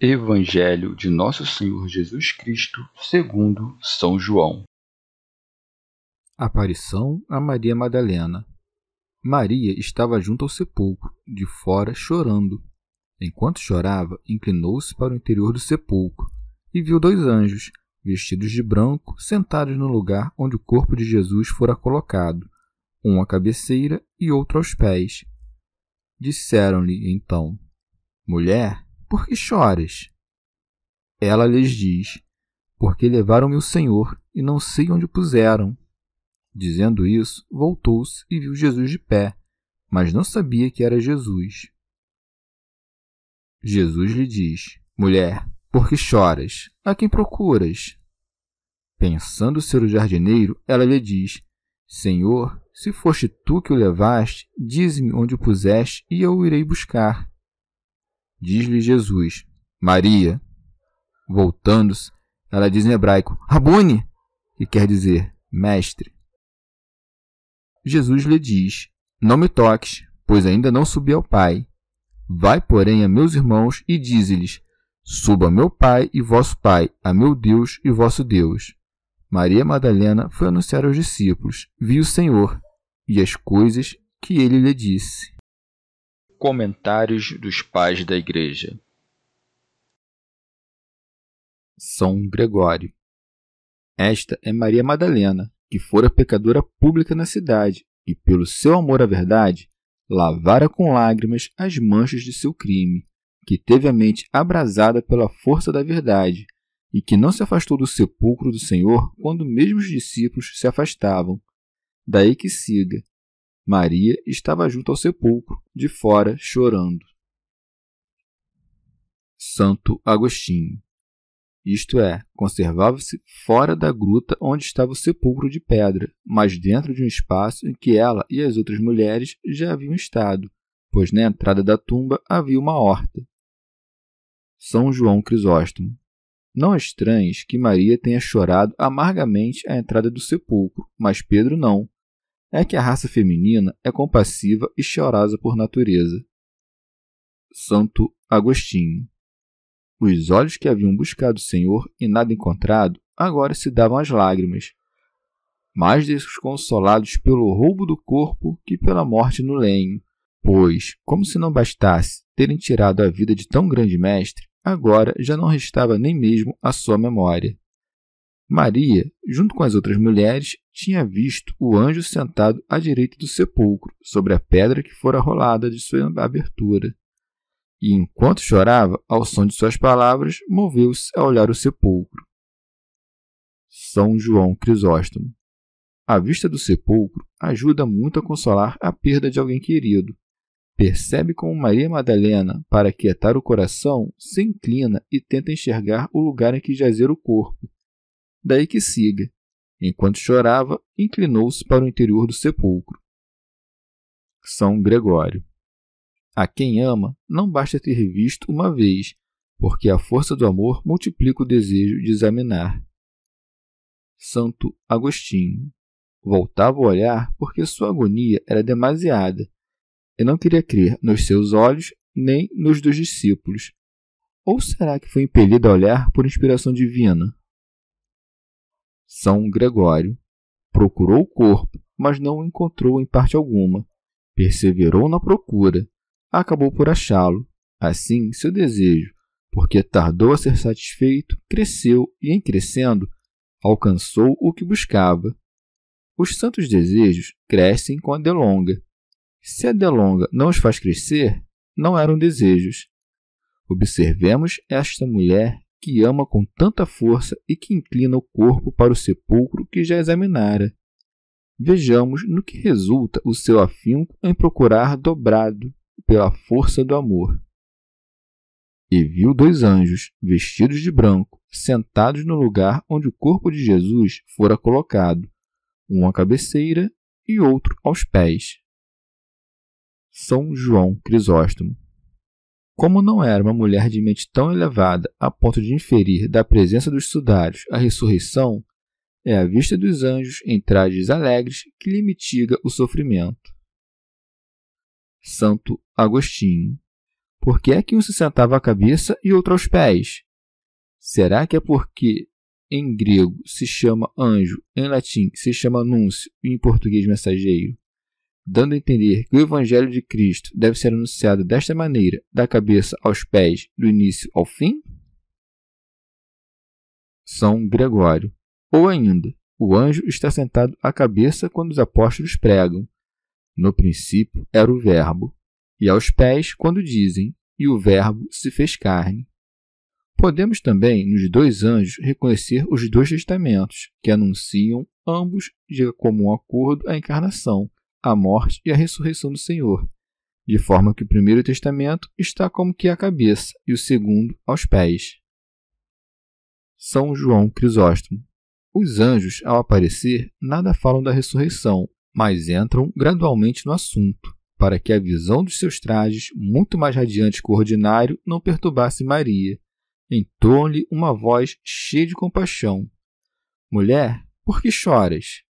Evangelho de Nosso Senhor Jesus Cristo, segundo São João. Aparição a Maria Madalena. Maria estava junto ao sepulcro, de fora, chorando. Enquanto chorava, inclinou-se para o interior do sepulcro e viu dois anjos, vestidos de branco, sentados no lugar onde o corpo de Jesus fora colocado, um à cabeceira e outro aos pés. Disseram-lhe então: Mulher, por que choras? Ela lhes diz: Porque levaram meu senhor e não sei onde o puseram. Dizendo isso, voltou-se e viu Jesus de pé, mas não sabia que era Jesus. Jesus lhe diz: Mulher, por que choras? A quem procuras? Pensando ser o jardineiro, ela lhe diz: Senhor, se foste tu que o levaste, dize-me onde o puseste e eu o irei buscar. Diz-lhe Jesus: Maria. Voltando-se, ela diz em hebraico: Rabone, que quer dizer mestre. Jesus lhe diz: Não me toques, pois ainda não subi ao Pai. Vai, porém, a meus irmãos e dize-lhes: Suba meu Pai e vosso Pai, a meu Deus e vosso Deus. Maria Madalena foi anunciar aos discípulos: Viu o Senhor e as coisas que ele lhe disse. Comentários dos Pais da Igreja São Gregório Esta é Maria Madalena, que fora pecadora pública na cidade, e pelo seu amor à verdade, lavara com lágrimas as manchas de seu crime, que teve a mente abrasada pela força da verdade, e que não se afastou do sepulcro do Senhor quando mesmo os discípulos se afastavam. Daí que siga, Maria estava junto ao sepulcro, de fora, chorando. Santo Agostinho. Isto é, conservava-se fora da gruta onde estava o sepulcro de pedra, mas dentro de um espaço em que ela e as outras mulheres já haviam estado, pois na entrada da tumba havia uma horta. São João Crisóstomo. Não estranhes que Maria tenha chorado amargamente à entrada do sepulcro, mas Pedro não, é que a raça feminina é compassiva e chorosa por natureza. Santo Agostinho. Os olhos que haviam buscado o Senhor e nada encontrado, agora se davam as lágrimas, mais desconsolados pelo roubo do corpo que pela morte no lenho, pois, como se não bastasse terem tirado a vida de tão grande mestre, agora já não restava nem mesmo a sua memória. Maria, junto com as outras mulheres, tinha visto o anjo sentado à direita do sepulcro, sobre a pedra que fora rolada de sua abertura. E enquanto chorava, ao som de suas palavras, moveu-se a olhar o sepulcro. São João Crisóstomo. A vista do sepulcro ajuda muito a consolar a perda de alguém querido. Percebe como Maria Madalena, para quietar o coração, se inclina e tenta enxergar o lugar em que jazer o corpo daí que siga. Enquanto chorava, inclinou-se para o interior do sepulcro. São Gregório. A quem ama, não basta ter visto uma vez, porque a força do amor multiplica o desejo de examinar. Santo Agostinho. Voltava a olhar porque sua agonia era demasiada e não queria crer nos seus olhos nem nos dos discípulos. Ou será que foi impelido a olhar por inspiração divina? São Gregório. Procurou o corpo, mas não o encontrou em parte alguma. Perseverou na procura. Acabou por achá-lo. Assim, seu desejo, porque tardou a ser satisfeito, cresceu e, em crescendo, alcançou o que buscava. Os santos desejos crescem com a delonga. Se a delonga não os faz crescer, não eram desejos. Observemos esta mulher que ama com tanta força e que inclina o corpo para o sepulcro que já examinara. Vejamos no que resulta o seu afinco em procurar dobrado pela força do amor. E viu dois anjos, vestidos de branco, sentados no lugar onde o corpo de Jesus fora colocado, um à cabeceira e outro aos pés. São João Crisóstomo. Como não era uma mulher de mente tão elevada a ponto de inferir da presença dos sudários a ressurreição, é a vista dos anjos em trajes alegres que lhe mitiga o sofrimento. Santo Agostinho. Por que é que um se sentava à cabeça e outro aos pés? Será que é porque em grego se chama anjo, em latim se chama núncio e em português mensageiro? Dando a entender que o Evangelho de Cristo deve ser anunciado desta maneira, da cabeça aos pés, do início ao fim? São Gregório. Ou ainda, o anjo está sentado à cabeça quando os apóstolos pregam. No princípio era o Verbo, e aos pés quando dizem, e o Verbo se fez carne. Podemos também, nos dois anjos, reconhecer os dois testamentos, que anunciam, ambos de comum acordo, a encarnação, a morte e a ressurreição do Senhor, de forma que o primeiro testamento está como que à cabeça e o segundo aos pés. São João Crisóstomo. Os anjos, ao aparecer, nada falam da ressurreição, mas entram gradualmente no assunto, para que a visão dos seus trajes, muito mais radiante que o ordinário, não perturbasse Maria entoam-lhe uma voz cheia de compaixão. Mulher, por que choras?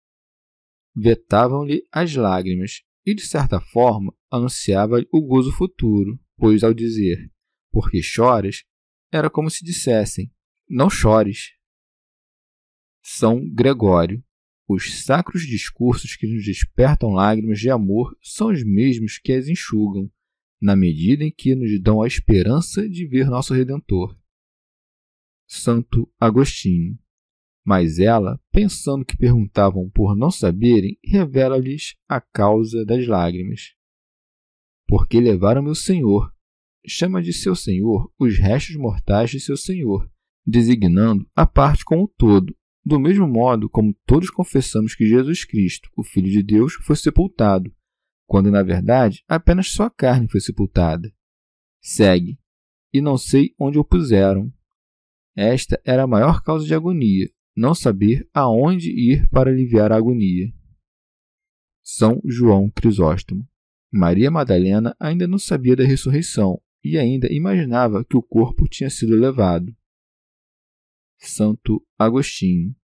Vetavam-lhe as lágrimas e, de certa forma, anunciava-lhe o gozo futuro, pois, ao dizer por que choras, era como se dissessem não chores. São Gregório. Os sacros discursos que nos despertam lágrimas de amor são os mesmos que as enxugam, na medida em que nos dão a esperança de ver nosso Redentor. Santo Agostinho. Mas ela, pensando que perguntavam por não saberem, revela-lhes a causa das lágrimas. Porque levaram meu senhor. Chama de seu senhor os restos mortais de seu senhor, designando a parte como todo, do mesmo modo como todos confessamos que Jesus Cristo, o Filho de Deus, foi sepultado, quando na verdade apenas sua carne foi sepultada. Segue. E não sei onde o puseram, esta era a maior causa de agonia, não saber aonde ir para aliviar a agonia. São João Crisóstomo. Maria Madalena ainda não sabia da ressurreição e ainda imaginava que o corpo tinha sido levado. Santo Agostinho.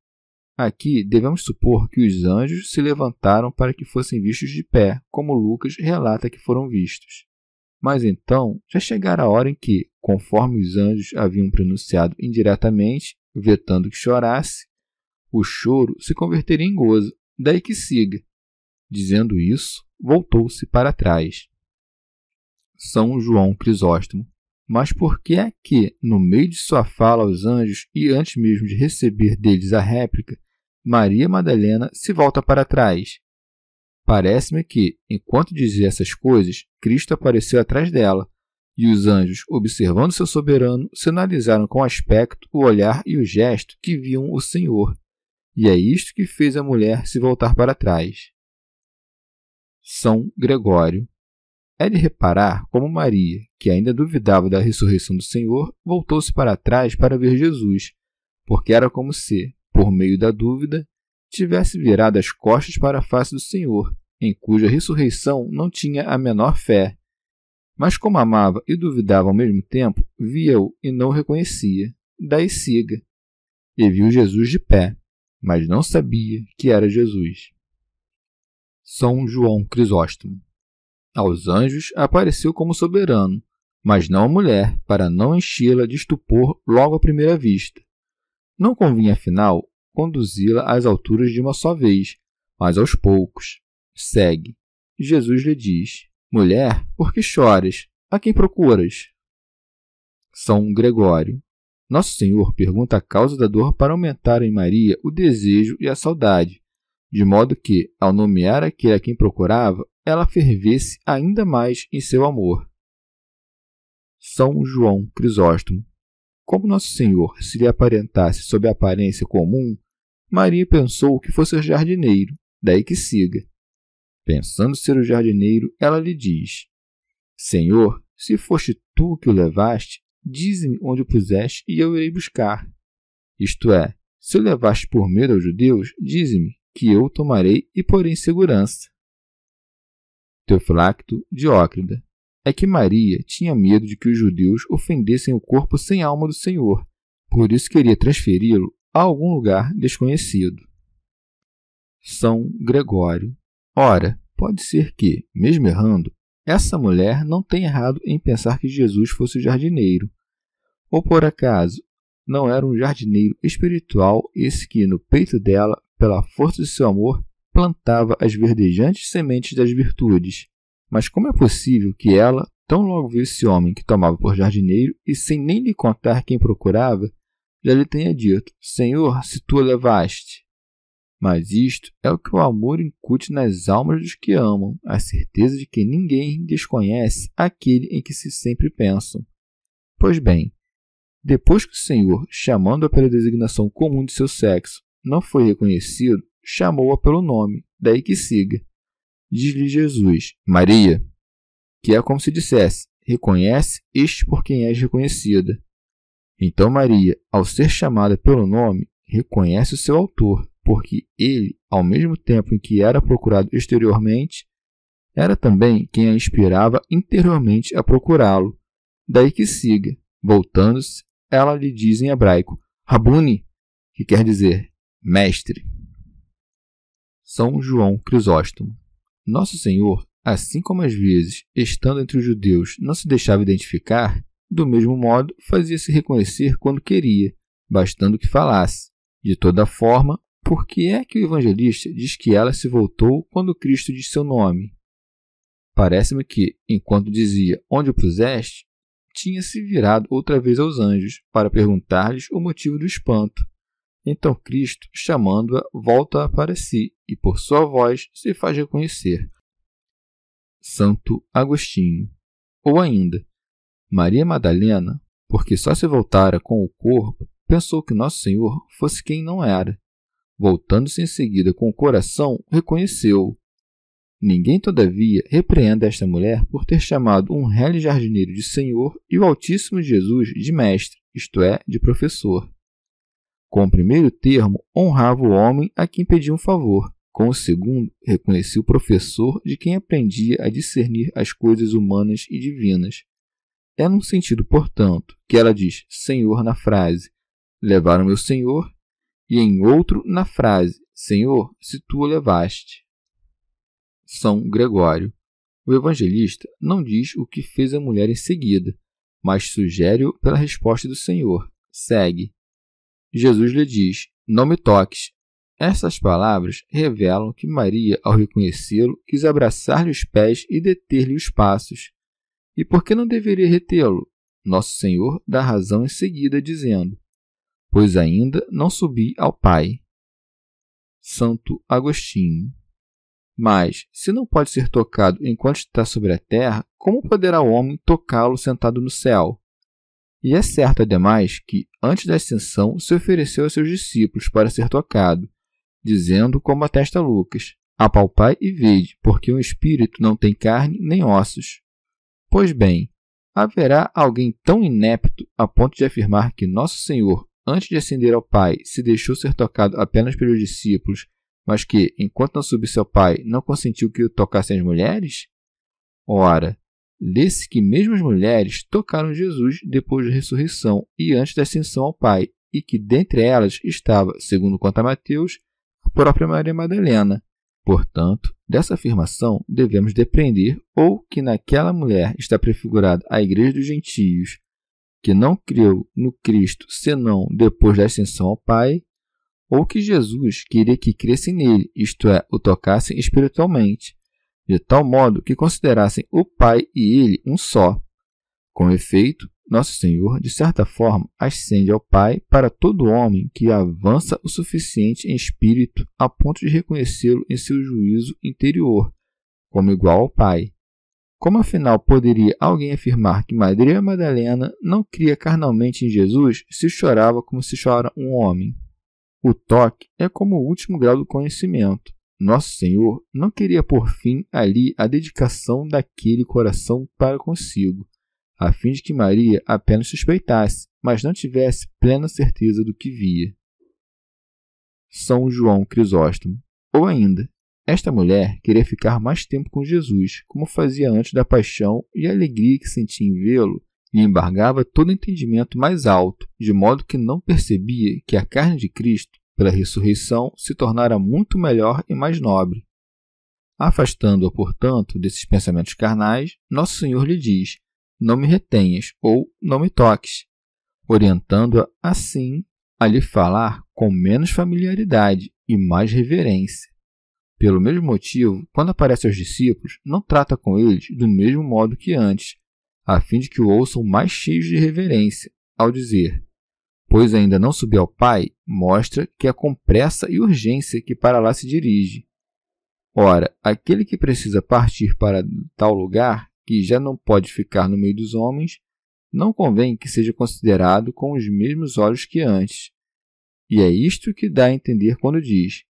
Aqui devemos supor que os anjos se levantaram para que fossem vistos de pé, como Lucas relata que foram vistos. Mas então já chegara a hora em que, conforme os anjos haviam pronunciado indiretamente, vetando que chorasse, o choro se converteria em gozo, daí que siga. Dizendo isso, voltou-se para trás. São João Crisóstomo. Mas por que é que, no meio de sua fala aos anjos e antes mesmo de receber deles a réplica, Maria Madalena se volta para trás Parece-me que, enquanto dizia essas coisas, Cristo apareceu atrás dela, e os anjos, observando seu soberano, sinalizaram com o aspecto, o olhar e o gesto que viam o Senhor. E é isto que fez a mulher se voltar para trás. São Gregório. É de reparar como Maria, que ainda duvidava da ressurreição do Senhor, voltou-se para trás para ver Jesus, porque era como se, por meio da dúvida, tivesse virado as costas para a face do Senhor, em cuja ressurreição não tinha a menor fé. Mas como amava e duvidava ao mesmo tempo, via-o e não o reconhecia. Daí siga. E viu Jesus de pé, mas não sabia que era Jesus. São João Crisóstomo. Aos anjos apareceu como soberano, mas não a mulher, para não enchê-la de estupor logo à primeira vista. Não convinha, afinal, conduzi-la às alturas de uma só vez, mas aos poucos. Segue. Jesus lhe diz: Mulher, por que choras? A quem procuras? São Gregório. Nosso Senhor pergunta a causa da dor para aumentar em Maria o desejo e a saudade, de modo que, ao nomear aquele a quem procurava, ela fervesse ainda mais em seu amor. São João Crisóstomo. Como Nosso Senhor se lhe aparentasse sob a aparência comum, Maria pensou que fosse jardineiro, daí que siga. Pensando ser o jardineiro, ela lhe diz: Senhor, se foste tu que o levaste, dize-me onde o puseste e eu irei buscar. Isto é, se o levaste por medo aos judeus, dize-me, que eu tomarei e porei em segurança. Teofilacto Diócrida é que Maria tinha medo de que os judeus ofendessem o corpo sem alma do Senhor, por isso queria transferi-lo a algum lugar desconhecido. São Gregório. Ora, pode ser que, mesmo errando, essa mulher não tenha errado em pensar que Jesus fosse o jardineiro. Ou por acaso, não era um jardineiro espiritual esse que, no peito dela, pela força de seu amor, plantava as verdejantes sementes das virtudes. Mas como é possível que ela, tão logo viu esse homem que tomava por jardineiro e sem nem lhe contar quem procurava, já lhe tenha dito: Senhor, se tu o levaste. Mas isto é o que o amor incute nas almas dos que amam, a certeza de que ninguém desconhece aquele em que se sempre pensam. Pois bem, depois que o Senhor, chamando-a pela designação comum de seu sexo, não foi reconhecido, chamou-a pelo nome, daí que siga. Diz-lhe Jesus, Maria, que é como se dissesse, reconhece este por quem és reconhecida. Então Maria, ao ser chamada pelo nome, reconhece o seu autor, porque ele, ao mesmo tempo em que era procurado exteriormente, era também quem a inspirava interiormente a procurá-lo. Daí que siga, voltando-se, ela lhe diz em hebraico, Rabuni, que quer dizer mestre. São João Crisóstomo. Nosso Senhor, assim como às vezes, estando entre os judeus, não se deixava identificar, do mesmo modo fazia-se reconhecer quando queria, bastando que falasse. De toda forma, por que é que o evangelista diz que ela se voltou quando Cristo diz seu nome? Parece-me que, enquanto dizia onde o puseste, tinha se virado outra vez aos anjos para perguntar-lhes o motivo do espanto. Então Cristo, chamando-a, volta para si e, por sua voz, se faz reconhecer. Santo Agostinho. Ou ainda, Maria Madalena, porque só se voltara com o corpo, pensou que Nosso Senhor fosse quem não era. Voltando-se em seguida com o coração, reconheceu-o. Ninguém, todavia, repreenda esta mulher por ter chamado um réu jardineiro de Senhor e o Altíssimo Jesus de Mestre, isto é, de professor. Com o primeiro termo, honrava o homem a quem pedia um favor. Com o segundo, reconhecia o professor de quem aprendia a discernir as coisas humanas e divinas. É num sentido, portanto, que ela diz Senhor na frase Levaram meu Senhor, e em outro na frase Senhor, se tu o levaste. São Gregório. O evangelista não diz o que fez a mulher em seguida, mas sugere-o pela resposta do Senhor. Segue. Jesus lhe diz: Não me toques. Essas palavras revelam que Maria, ao reconhecê-lo, quis abraçar-lhe os pés e deter-lhe os passos. E por que não deveria retê-lo? Nosso Senhor dá razão em seguida, dizendo: Pois ainda não subi ao Pai. Santo Agostinho. Mas, se não pode ser tocado enquanto está sobre a terra, como poderá o homem tocá-lo sentado no céu? E é certo, ademais, que, antes da ascensão, se ofereceu a seus discípulos para ser tocado, dizendo, como atesta Lucas: Apalpai e vede, porque um espírito não tem carne nem ossos. Pois bem, haverá alguém tão inepto a ponto de afirmar que Nosso Senhor, antes de ascender ao Pai, se deixou ser tocado apenas pelos discípulos, mas que, enquanto não subisse ao Pai, não consentiu que o tocassem as mulheres? Ora, lê-se que mesmo as mulheres tocaram Jesus depois da ressurreição e antes da ascensão ao Pai, e que dentre elas estava, segundo conta Mateus, a própria Maria Madalena. Portanto, dessa afirmação devemos depreender ou que naquela mulher está prefigurada a Igreja dos Gentios, que não creu no Cristo senão depois da ascensão ao Pai, ou que Jesus queria que crescem nele, isto é, o tocassem espiritualmente, de tal modo que considerassem o Pai e ele um só. Com efeito, Nosso Senhor, de certa forma, ascende ao Pai para todo homem que avança o suficiente em espírito a ponto de reconhecê-lo em seu juízo interior, como igual ao Pai. Como afinal poderia alguém afirmar que Maria Madalena não cria carnalmente em Jesus se chorava como se chora um homem? O toque é como o último grau do conhecimento. Nosso Senhor não queria por fim ali a dedicação daquele coração para consigo, a fim de que Maria apenas suspeitasse, mas não tivesse plena certeza do que via. São João Crisóstomo. Ou ainda, esta mulher queria ficar mais tempo com Jesus, como fazia antes da paixão, e a alegria que sentia em vê-lo lhe embargava todo entendimento mais alto, de modo que não percebia que a carne de Cristo, pela ressurreição, se tornara muito melhor e mais nobre. Afastando-a, portanto, desses pensamentos carnais, Nosso Senhor lhe diz: Não me retenhas ou não me toques, orientando-a assim a lhe falar com menos familiaridade e mais reverência. Pelo mesmo motivo, quando aparece aos discípulos, não trata com eles do mesmo modo que antes, a fim de que o ouçam mais cheios de reverência, ao dizer: Pois ainda não subiu ao Pai, mostra que é com pressa e urgência que para lá se dirige. Ora, aquele que precisa partir para tal lugar, que já não pode ficar no meio dos homens, não convém que seja considerado com os mesmos olhos que antes. E é isto que dá a entender quando diz: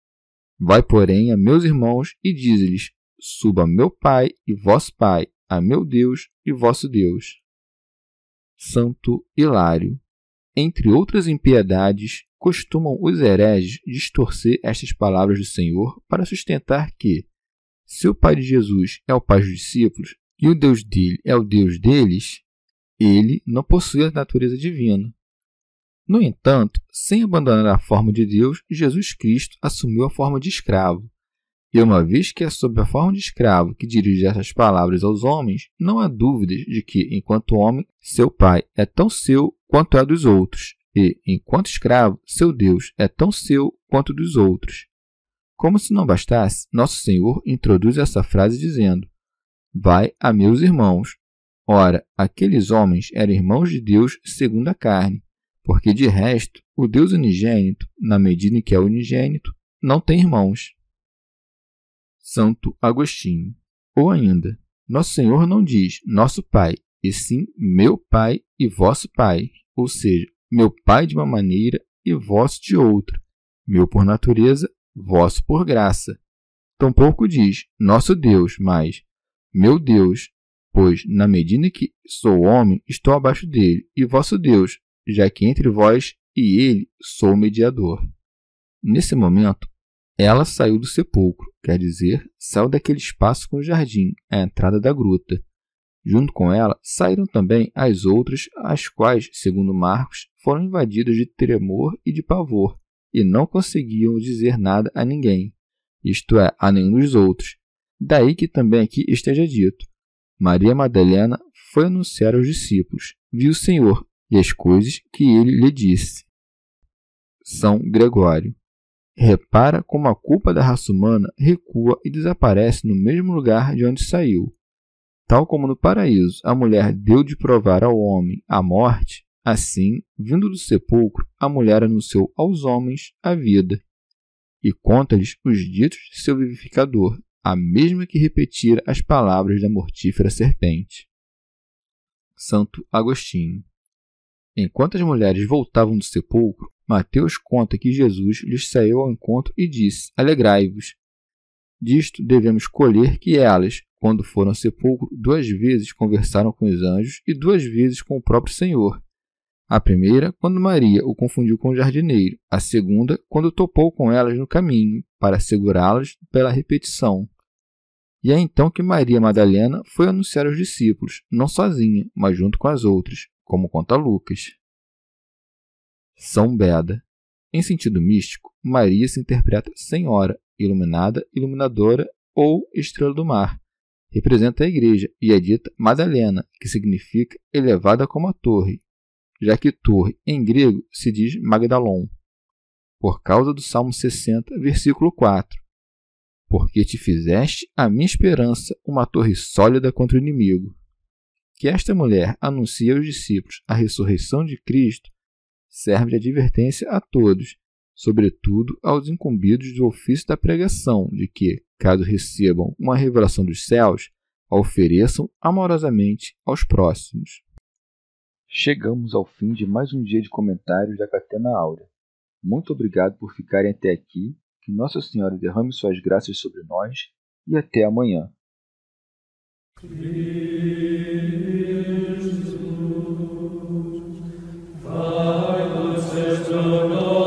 Vai, porém, a meus irmãos e diz-lhes: Suba meu Pai e vosso Pai, a meu Deus e vosso Deus. Santo Hilário. Entre outras impiedades, costumam os hereges distorcer estas palavras do Senhor para sustentar que, se o Pai de Jesus é o Pai dos discípulos e o Deus dele é o Deus deles, ele não possui a natureza divina, no entanto, sem abandonar a forma de Deus, Jesus Cristo assumiu a forma de escravo. E uma vez que é sob a forma de escravo que dirige essas palavras aos homens, não há dúvidas de que, enquanto homem, seu Pai é tão seu quanto é dos outros, e, enquanto escravo, seu Deus é tão seu quanto dos outros. Como se não bastasse, nosso Senhor introduz essa frase dizendo: Vai a meus irmãos. Ora, aqueles homens eram irmãos de Deus segundo a carne, porque de resto, o Deus unigênito, na medida em que é unigênito, não tem irmãos. Santo Agostinho. Ou ainda, Nosso Senhor não diz nosso Pai, e sim meu Pai e vosso Pai, ou seja, meu Pai de uma maneira e vosso de outra, meu por natureza, vosso por graça. Tampouco diz nosso Deus, mas meu Deus, pois na medida em que sou homem, estou abaixo dele, e vosso Deus, já que entre vós e ele sou mediador. Nesse momento, ela saiu do sepulcro, quer dizer, saiu daquele espaço com o jardim, a entrada da gruta. Junto com ela saíram também as outras, as quais, segundo Marcos, foram invadidas de tremor e de pavor, e não conseguiam dizer nada a ninguém, isto é, a nenhum dos outros. Daí que também aqui esteja dito: Maria Madalena foi anunciar aos discípulos: Viu o Senhor e as coisas que ele lhe disse. São Gregório. Repara como a culpa da raça humana recua e desaparece no mesmo lugar de onde saiu. Tal como no paraíso a mulher deu de provar ao homem a morte, assim, vindo do sepulcro, a mulher anunciou aos homens a vida. E conta-lhes os ditos de seu vivificador, a mesma que repetira as palavras da mortífera serpente. Santo Agostinho. Enquanto as mulheres voltavam do sepulcro, Mateus conta que Jesus lhes saiu ao encontro e disse: Alegrai-vos. Disto devemos colher que elas, quando foram ao sepulcro, duas vezes conversaram com os anjos e duas vezes com o próprio Senhor. A primeira, quando Maria o confundiu com o jardineiro, a segunda, quando topou com elas no caminho, para segurá-las pela repetição. E é então que Maria Madalena foi anunciar aos discípulos, não sozinha, mas junto com as outras, como conta Lucas. São Beda. Em sentido místico, Maria se interpreta Senhora, iluminada, iluminadora ou estrela do mar. Representa a igreja e é dita Madalena, que significa elevada como a torre, já que torre em grego se diz Magdalon, por causa do Salmo 60, versículo 4. Porque te fizeste a minha esperança uma torre sólida contra o inimigo. Que esta mulher anuncia aos discípulos a ressurreição de Cristo serve de advertência a todos, sobretudo aos incumbidos do ofício da pregação, de que, caso recebam uma revelação dos céus, a ofereçam amorosamente aos próximos. Chegamos ao fim de mais um dia de comentários da Catena Áurea. Muito obrigado por ficarem até aqui, que Nossa Senhora derrame suas graças sobre nós e até amanhã. Christus, Christus, Christus,